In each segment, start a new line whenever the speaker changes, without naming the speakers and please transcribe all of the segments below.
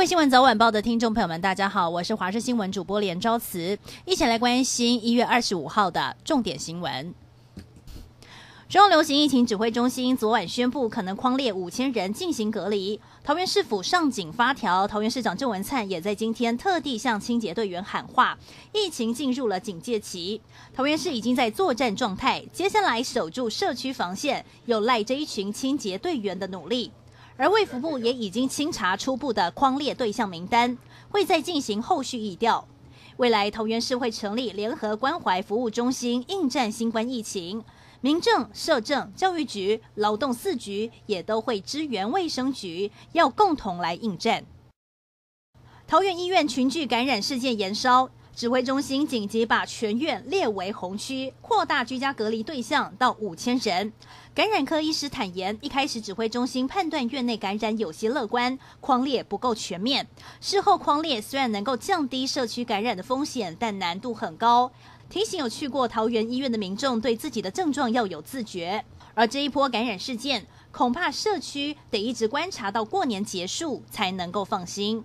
各位新闻早晚报的听众朋友们，大家好，我是华视新闻主播连昭慈，一起来关心一月二十五号的重点新闻。中流行疫情指挥中心昨晚宣布，可能框列五千人进行隔离。桃园市府上紧发条，桃园市长郑文灿也在今天特地向清洁队员喊话，疫情进入了警戒期，桃园市已经在作战状态，接下来守住社区防线，有赖这一群清洁队员的努力。而卫福部也已经清查初步的框列对象名单，会再进行后续议调。未来桃园市会成立联合关怀服务中心，应战新冠疫情。民政、社政、教育局、劳动四局也都会支援卫生局，要共同来应战。桃园医院群聚感染事件延烧，指挥中心紧急把全院列为红区，扩大居家隔离对象到五千人。感染科医师坦言，一开始指挥中心判断院内感染有些乐观，框列不够全面。事后框列虽然能够降低社区感染的风险，但难度很高。提醒有去过桃园医院的民众，对自己的症状要有自觉。而这一波感染事件，恐怕社区得一直观察到过年结束才能够放心。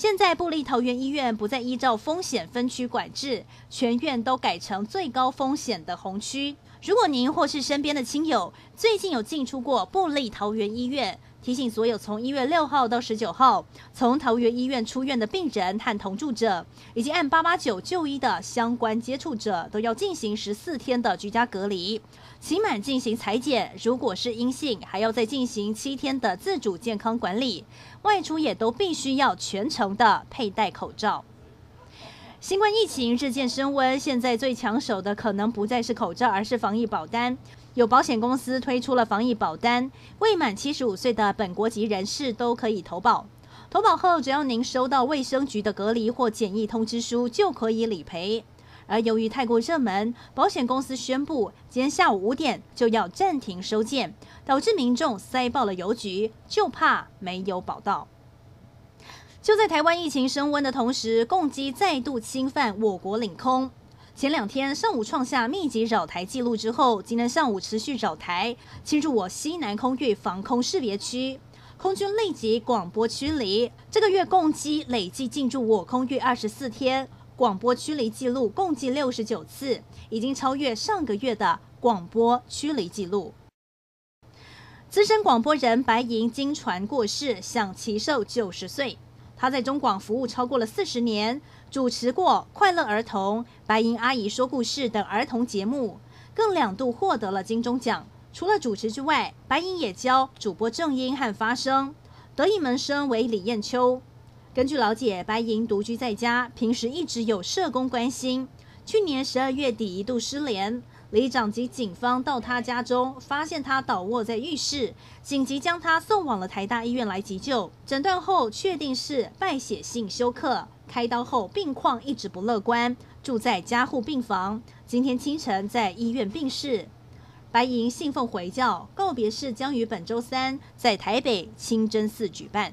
现在布利桃园医院不再依照风险分区管制，全院都改成最高风险的红区。如果您或是身边的亲友最近有进出过布利桃园医院，提醒所有从一月六号到十九号从桃园医院出院的病人和同住者，以及按八八九就医的相关接触者，都要进行十四天的居家隔离，期满进行采检，如果是阴性，还要再进行七天的自主健康管理，外出也都必须要全程的佩戴口罩。新冠疫情日渐升温，现在最抢手的可能不再是口罩，而是防疫保单。有保险公司推出了防疫保单，未满七十五岁的本国籍人士都可以投保。投保后，只要您收到卫生局的隔离或检疫通知书，就可以理赔。而由于太过热门，保险公司宣布今天下午五点就要暂停收件，导致民众塞爆了邮局，就怕没有保到。就在台湾疫情升温的同时，共机再度侵犯我国领空。前两天上午创下密集扰台记录之后，今天上午持续扰台，侵入我西南空域防空识别区，空军立即广播驱离。这个月共机累计进驻我空域二十四天，广播驱离记录共计六十九次，已经超越上个月的广播驱离记录。资深广播人白银经传过世，享耆寿九十岁。他在中广服务超过了四十年，主持过《快乐儿童》《白银阿姨说故事》等儿童节目，更两度获得了金钟奖。除了主持之外，白银也教主播正音和发声。得意门生为李艳秋。根据了解，白银独居在家，平时一直有社工关心。去年十二月底一度失联。里长及警方到他家中，发现他倒卧在浴室，紧急将他送往了台大医院来急救。诊断后确定是败血性休克，开刀后病况一直不乐观，住在加护病房。今天清晨在医院病逝。白银信奉回教，告别式将于本周三在台北清真寺举办。